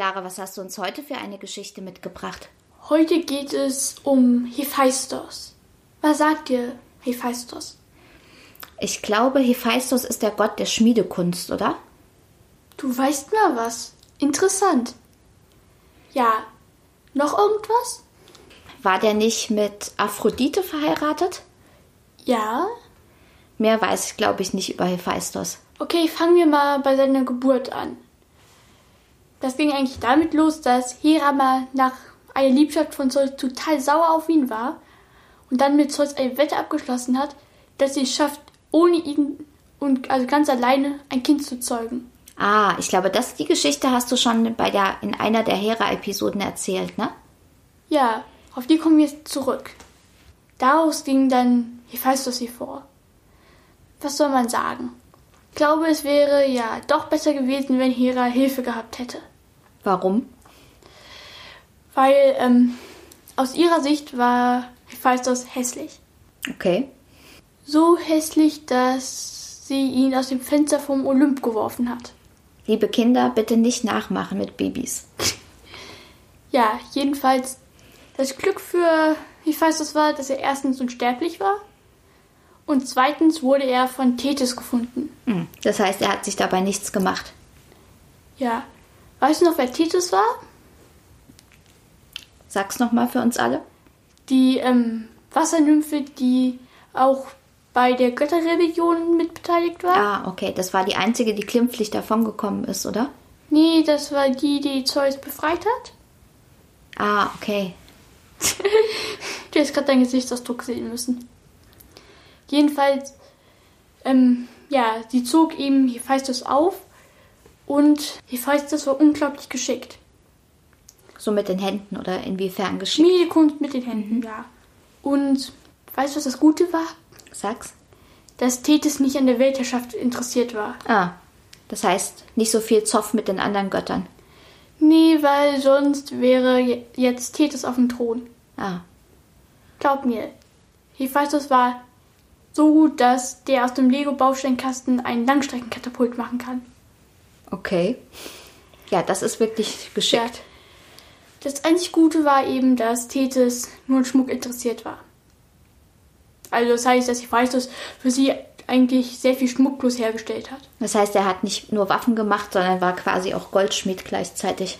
Clara, was hast du uns heute für eine Geschichte mitgebracht? Heute geht es um Hephaistos. Was sagt dir Hephaistos? Ich glaube, Hephaistos ist der Gott der Schmiedekunst, oder? Du weißt mal was. Interessant. Ja. Noch irgendwas? War der nicht mit Aphrodite verheiratet? Ja. Mehr weiß ich, glaube ich, nicht über Hephaistos. Okay, fangen wir mal bei seiner Geburt an. Das ging eigentlich damit los, dass Hera mal nach einer Liebschaft von Zeus total sauer auf ihn war und dann mit Zeus eine Wette abgeschlossen hat, dass sie es schafft, ohne ihn und also ganz alleine ein Kind zu zeugen. Ah, ich glaube, das die Geschichte hast du schon bei der in einer der Hera-Episoden erzählt, ne? Ja, auf die kommen wir zurück. Daraus ging dann Hephaistos hervor. Was soll man sagen? Ich glaube, es wäre ja doch besser gewesen, wenn Hera Hilfe gehabt hätte. Warum? Weil ähm, aus ihrer Sicht war Hephaistos hässlich. Okay. So hässlich, dass sie ihn aus dem Fenster vom Olymp geworfen hat. Liebe Kinder, bitte nicht nachmachen mit Babys. Ja, jedenfalls das Glück für Hephaistos war, dass er erstens unsterblich war und zweitens wurde er von Tethys gefunden. Hm, Das heißt, er hat sich dabei nichts gemacht. Ja. Weißt du noch, wer Tethys war? Sag's nochmal für uns alle. Die ähm, Wassernymphe, die auch bei der Götterreligion mitbeteiligt war? Ah, okay. Das war die einzige, die klimpflich davongekommen ist, oder? Nee, das war die, die Zeus befreit hat. Ah, okay. Du hast gerade deinen Gesichtsausdruck sehen müssen. Jedenfalls, ähm, ja, sie zog ihm Hephaistos auf und Hephaistos war unglaublich geschickt. So mit den Händen oder inwiefern geschickt? Schmiedekunst mit den Händen, ja. Und weißt du, was das Gute war? Sag's. Dass Tethys nicht an der Weltherrschaft interessiert war. Ah, das heißt, nicht so viel Zoff mit den anderen Göttern. Nee, weil sonst wäre je- jetzt Tethys auf dem Thron. Ah, Glaub mir, Hephaistos war so gut, dass der aus dem Lego-Bausteinkasten einen Langstreckenkatapult machen kann. Okay. Ja, das ist wirklich geschickt. Das einzig Gute war eben, dass Tethys nur an Schmuck interessiert war. Also das heißt, dass Hephaistos für sie eigentlich sehr viel Schmuck bloß hergestellt hat. Das heißt, er hat nicht nur Waffen gemacht, sondern war quasi auch Goldschmied gleichzeitig.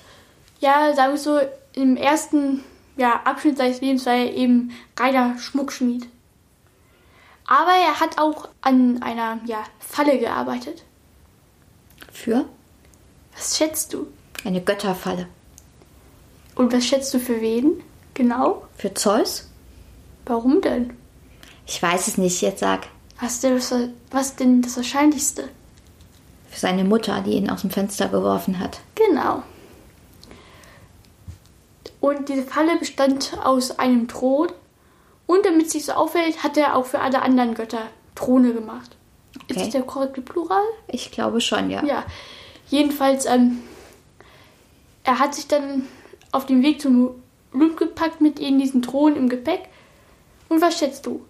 Ja, sagen wir so, im ersten ja, Abschnitt seines Lebens war er eben reiner Schmuckschmied. Aber er hat auch an einer ja, Falle gearbeitet. Für Was schätzt du? eine Götterfalle. Und was schätzt du für wen? Genau? Für Zeus? Warum denn? Ich weiß es nicht, jetzt sag. Was denn das, was denn das Wahrscheinlichste? Für seine Mutter, die ihn aus dem Fenster geworfen hat. Genau. Und diese Falle bestand aus einem Thron. Und damit es sich so auffällt, hat er auch für alle anderen Götter Throne gemacht. Ist Okay. das der korrekte Plural? Ich glaube schon, ja. Ja. Jedenfalls, ähm, er hat sich dann auf den Weg zum Olymp gepackt mit ihnen diesen Thron im Gepäck. Und was schätzt du?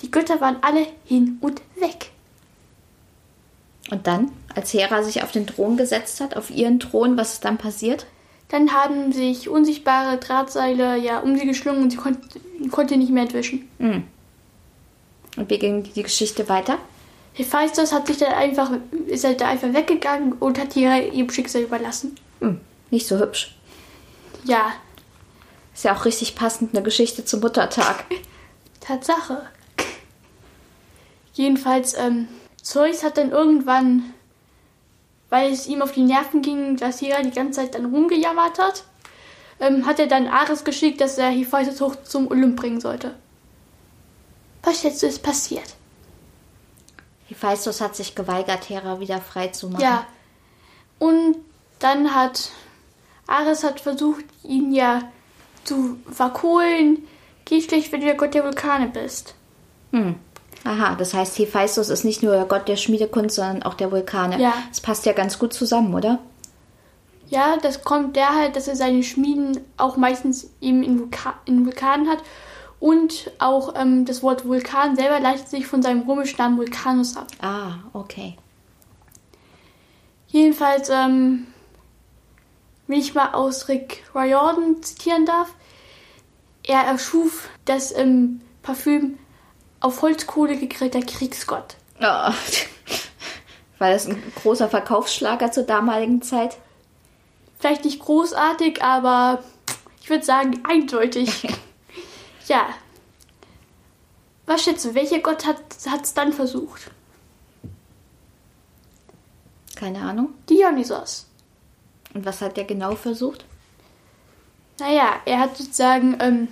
Die Götter waren alle hin und weg. Und dann, als Hera sich auf den Thron gesetzt hat, auf ihren Thron, was ist dann passiert? Dann haben sich unsichtbare Drahtseile ja um sie geschlungen und sie konnte, konnte nicht mehr entwischen. Und wie ging die Geschichte weiter? Hephaistos hat sich dann einfach, ist halt da einfach weggegangen und hat ihr ihrem Schicksal überlassen. Hm, nicht so hübsch. Ja, Ist ja auch richtig passend, eine Geschichte zum Muttertag. Tatsache. Jedenfalls, ähm, Zeus hat dann irgendwann, weil es ihm auf die Nerven ging, dass Hera die ganze Zeit dann rumgejammert hat, ähm, hat er dann Ares geschickt, dass er Hephaistos hoch zum Olymp bringen sollte. Was du, ist passiert? Hephaistos hat sich geweigert, Hera wieder frei zu machen. Ja. Und dann hat Ares hat versucht, ihn ja zu verkohlen. Geht schlecht, wenn du der Gott der Vulkane bist. Hm. Aha, das heißt, Hephaistos ist nicht nur der Gott der Schmiedekunst, sondern auch der Vulkane. Ja. Das passt ja ganz gut zusammen, oder? Ja, das kommt der halt, dass er seine Schmieden auch meistens eben in, Vulka in Vulkanen hat. Und auch ähm, das Wort Vulkan selber leitet sich von seinem römischen Namen Vulcanus ab. Ah, okay. Jedenfalls, ähm, wenn ich mal aus Rick Riordan zitieren darf, er erschuf das ähm, Parfüm auf Holzkohle gegrillter Kriegsgott. Oh. War das ein großer Verkaufsschlager zur damaligen Zeit? Vielleicht nicht großartig, aber ich würde sagen eindeutig. ja. Was schätzt du, welcher Gott hat es dann versucht? Keine Ahnung. Dionysos. Und was hat der genau versucht? Naja, er hat sozusagen, ähm,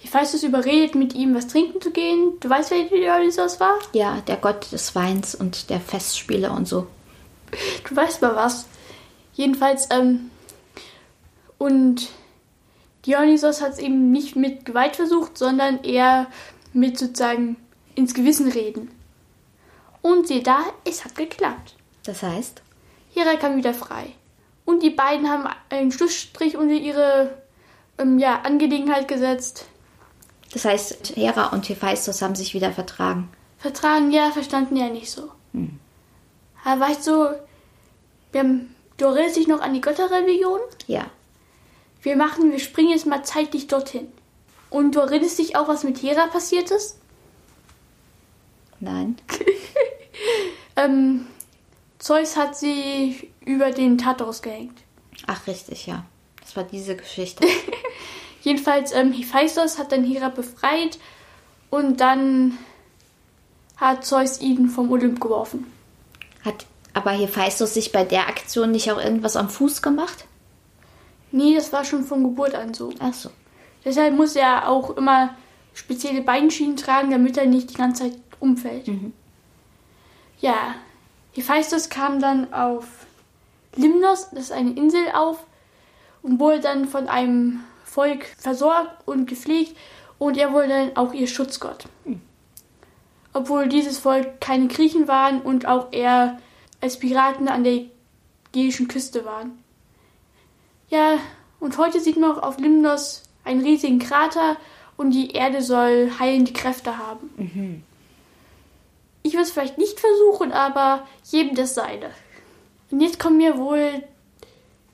ich weiß es überredet, mit ihm was trinken zu gehen. Du weißt, wer Dionysos war? Ja, der Gott des Weins und der Festspiele und so. Du weißt mal was. Jedenfalls, ähm, und Dionysos hat es eben nicht mit Gewalt versucht, sondern eher mit sozusagen ins Gewissen reden. Und sieh da, es hat geklappt. Das heißt? Hera kam wieder frei. Und die beiden haben einen Schlussstrich unter ihre ähm, ja, Angelegenheit gesetzt. Das heißt, Hera und Hephaistos haben sich wieder vertragen. Vertragen, ja, verstanden ja nicht so. Hm. Aber weißt du, wir haben, du erinnerst dich noch an die Götterreligion? Ja. Wir machen, wir springen jetzt mal zeitlich dorthin. Und du erinnerst dich auch, was mit Hera passiert ist? Nein. ähm, Zeus hat sie über den Tartarus gehängt. Ach, richtig, ja. Das war diese Geschichte. Jedenfalls, ähm, Hephaistos hat dann Hera befreit und dann hat Zeus ihn vom Olymp geworfen. Hat aber Hephaistos sich bei der Aktion nicht auch irgendwas am Fuß gemacht? Nee, das war schon von Geburt an so. Ach so. Deshalb muss er auch immer spezielle Beinschienen tragen, damit er nicht die ganze Zeit umfällt. Mhm. Ja, Hephaistos kam dann auf Limnos, das ist eine Insel, auf und wurde dann von einem Volk versorgt und gepflegt und er wurde dann auch ihr Schutzgott. Hm. Obwohl dieses Volk keine Griechen waren und auch eher als Piraten an der ägäischen Küste waren. Ja, und heute sieht man auch auf Limnos einen riesigen Krater und die Erde soll heilende Kräfte haben. Mhm. Ich würde es vielleicht nicht versuchen, aber jedem das seine. Und jetzt kommen wir wohl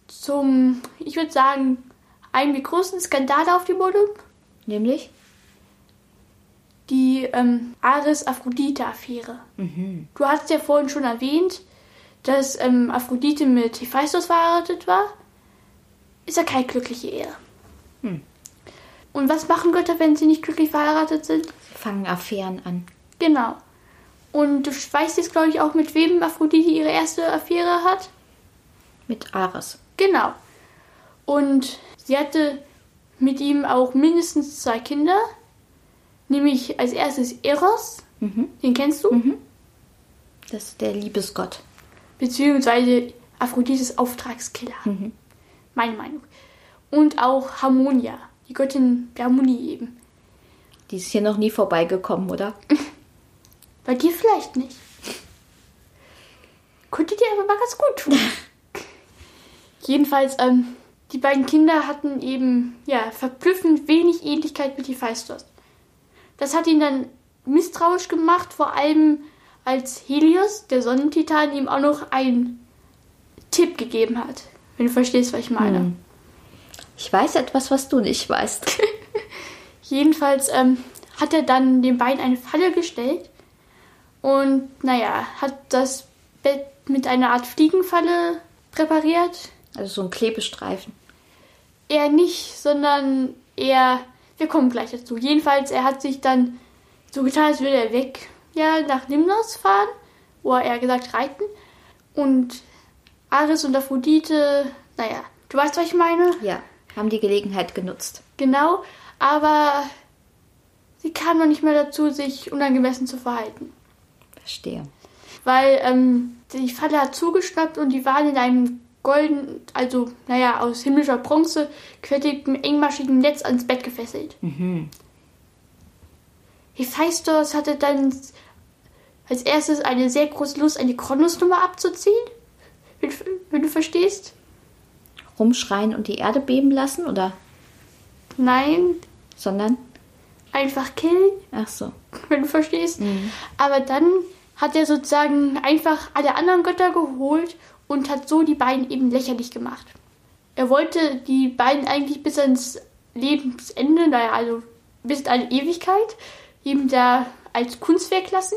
zum, ich würde sagen, einem der größten Skandale auf dem Olymp. Nämlich? Die ähm, Ares-Aphrodite-Affäre. Mhm. Du hast ja vorhin schon erwähnt, dass ähm, Aphrodite mit Hephaistos verheiratet war. Ist ja keine glückliche Ehe. Hm. Und was machen Götter, wenn sie nicht glücklich verheiratet sind? Sie fangen Affären an. Genau. Und du weißt jetzt, glaube ich, auch, mit wem Aphrodite ihre erste Affäre hat? Mit Ares. Genau. Und sie hatte mit ihm auch mindestens zwei Kinder. Nämlich als erstes Eros, Mhm. den kennst du? Mhm. Das ist der Liebesgott. Beziehungsweise Aphrodites Auftragskiller. Mhm. Meine Meinung. Und auch Harmonia, die Göttin der Harmonie eben. Die ist hier noch nie vorbeigekommen, oder? Bei dir vielleicht nicht. Könnte dir aber mal ganz gut tun. Jedenfalls, ähm, die beiden Kinder hatten eben, ja, verblüffend wenig Ähnlichkeit mit Hephaistos. Das hat ihn dann misstrauisch gemacht, vor allem als Helios, der Sonnentitan, ihm auch noch einen Tipp gegeben hat. Wenn du verstehst, was ich meine. Hm. Ich weiß etwas, was du nicht weißt. Jedenfalls ähm, hat er dann den beiden eine Falle gestellt und naja, hat das Bett mit einer Art Fliegenfalle präpariert. Also so ein Klebestreifen. Er nicht, sondern er, wir kommen gleich dazu. Jedenfalls, er hat sich dann so getan, als würde er weg, ja, nach Limnos fahren, wo er gesagt reiten. Und Ares und Aphrodite, naja, du weißt, was ich meine? Ja, haben die Gelegenheit genutzt. Genau, aber sie kam noch nicht mehr dazu, sich unangemessen zu verhalten. Verstehe. Weil ähm, die Falle hat zugeschnappt und die waren in einem golden, also naja, aus himmlischer Bronze gefertigtem engmaschigen Netz ans Bett gefesselt. Hephaistos hatte dann als erstes eine sehr große Lust, eine Kronos-Nummer abzuziehen, wenn, wenn du verstehst. Rumschreien und die Erde beben lassen oder? Nein, Sondern? einfach killen, Ach so. wenn du verstehst. Aber dann hat er sozusagen einfach alle anderen Götter geholt und hat so die beiden eben lächerlich gemacht. Er wollte die beiden eigentlich bis ans Lebensende, naja, also bis in eine Ewigkeit, eben da als Kunstwerk lassen.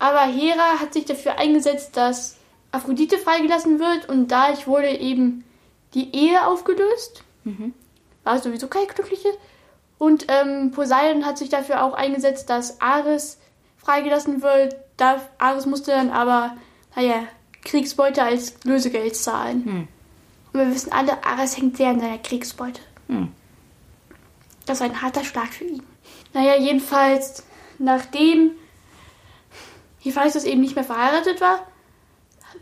Aber Hera hat sich dafür eingesetzt, dass Aphrodite freigelassen wird und dadurch wurde eben die Ehe aufgelöst. War sowieso keine glückliche. Und ähm, Poseidon hat sich dafür auch eingesetzt, dass Ares freigelassen wird. Da, Ares musste dann aber, naja, Kriegsbeute als Lösegeld zahlen. Und wir wissen alle, Ares hängt sehr an seiner Kriegsbeute. Hm. Das war ein harter Schlag für ihn. Naja, jedenfalls, nachdem Hephaistos eben nicht mehr verheiratet war,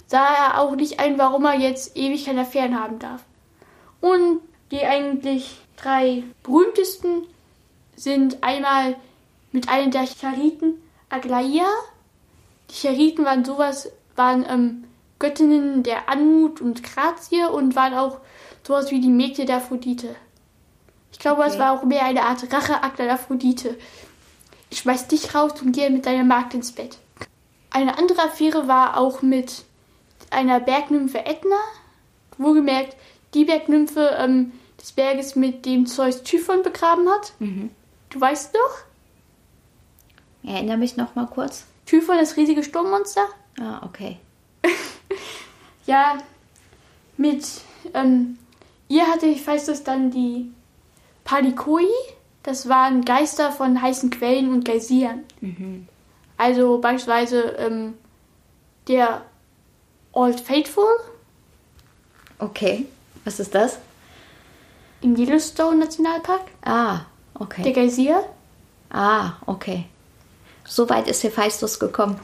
sah er auch nicht ein, warum er jetzt ewig keine Affären haben darf. Und die eigentlich drei berühmtesten sind einmal mit einer der Chariten Aglaia. Die Chariten waren sowas, waren ähm, Göttinnen der Anmut und Grazie und waren auch sowas wie die Mägde der Aphrodite. Ich glaube, es Okay. war auch mehr eine Art Racheakt an Aphrodite. Ich schmeiß dich raus und gehe mit deiner Magd ins Bett. Eine andere Affäre war auch mit einer Bergnymphe Ätna. Wohlgemerkt, die Bergnymphe ähm, des Berges, mit dem Zeus Typhon begraben hat. Du weißt doch? Erinnere mich noch mal kurz. Typhon, das riesige Sturmmonster? Ah, okay. Ja, mit ähm, ihr hatte Hephaistos dann die Palikoi. Das waren Geister von heißen Quellen und Geysiren. Also beispielsweise ähm, der Old Faithful Okay. Was ist das? im Yellowstone Nationalpark. Ah, Der okay. Geysir. Ah, okay. So weit ist Hephaistos gekommen.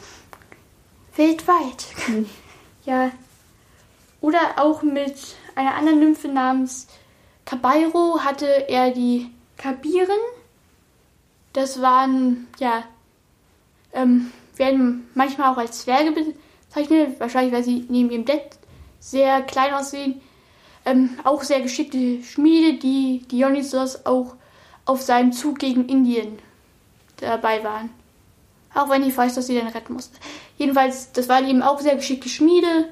Weltweit. ja. Oder auch mit einer anderen Nymphe namens Kabairo hatte er die Kabiren. Das waren, ja, ähm, werden manchmal auch als Zwerge bezeichnet, wahrscheinlich weil sie neben ihrem Bett sehr klein aussehen. Ähm, auch sehr geschickte Schmiede, die Dionysos auch auf seinem Zug gegen Indien dabei waren. Auch wenn ich weiß, dass sie dann retten musste. Jedenfalls, das waren eben auch sehr geschickte Schmiede.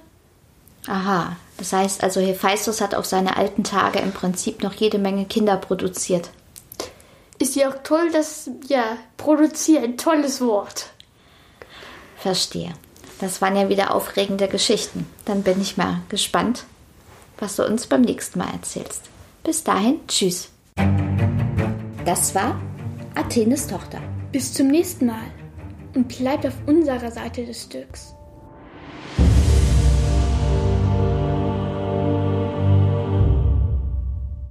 Aha. Das heißt also, Hephaistos hat auf seine alten Tage im Prinzip noch jede Menge Kinder produziert. Ist ja auch toll, dass, ja, produzieren, tolles Wort. Verstehe. Das waren ja wieder aufregende Geschichten. Dann bin ich mal gespannt, was du uns beim nächsten Mal erzählst. Bis dahin, tschüss. Das war Athenes Tochter. Bis zum nächsten Mal und bleibt auf unserer Seite des Stücks.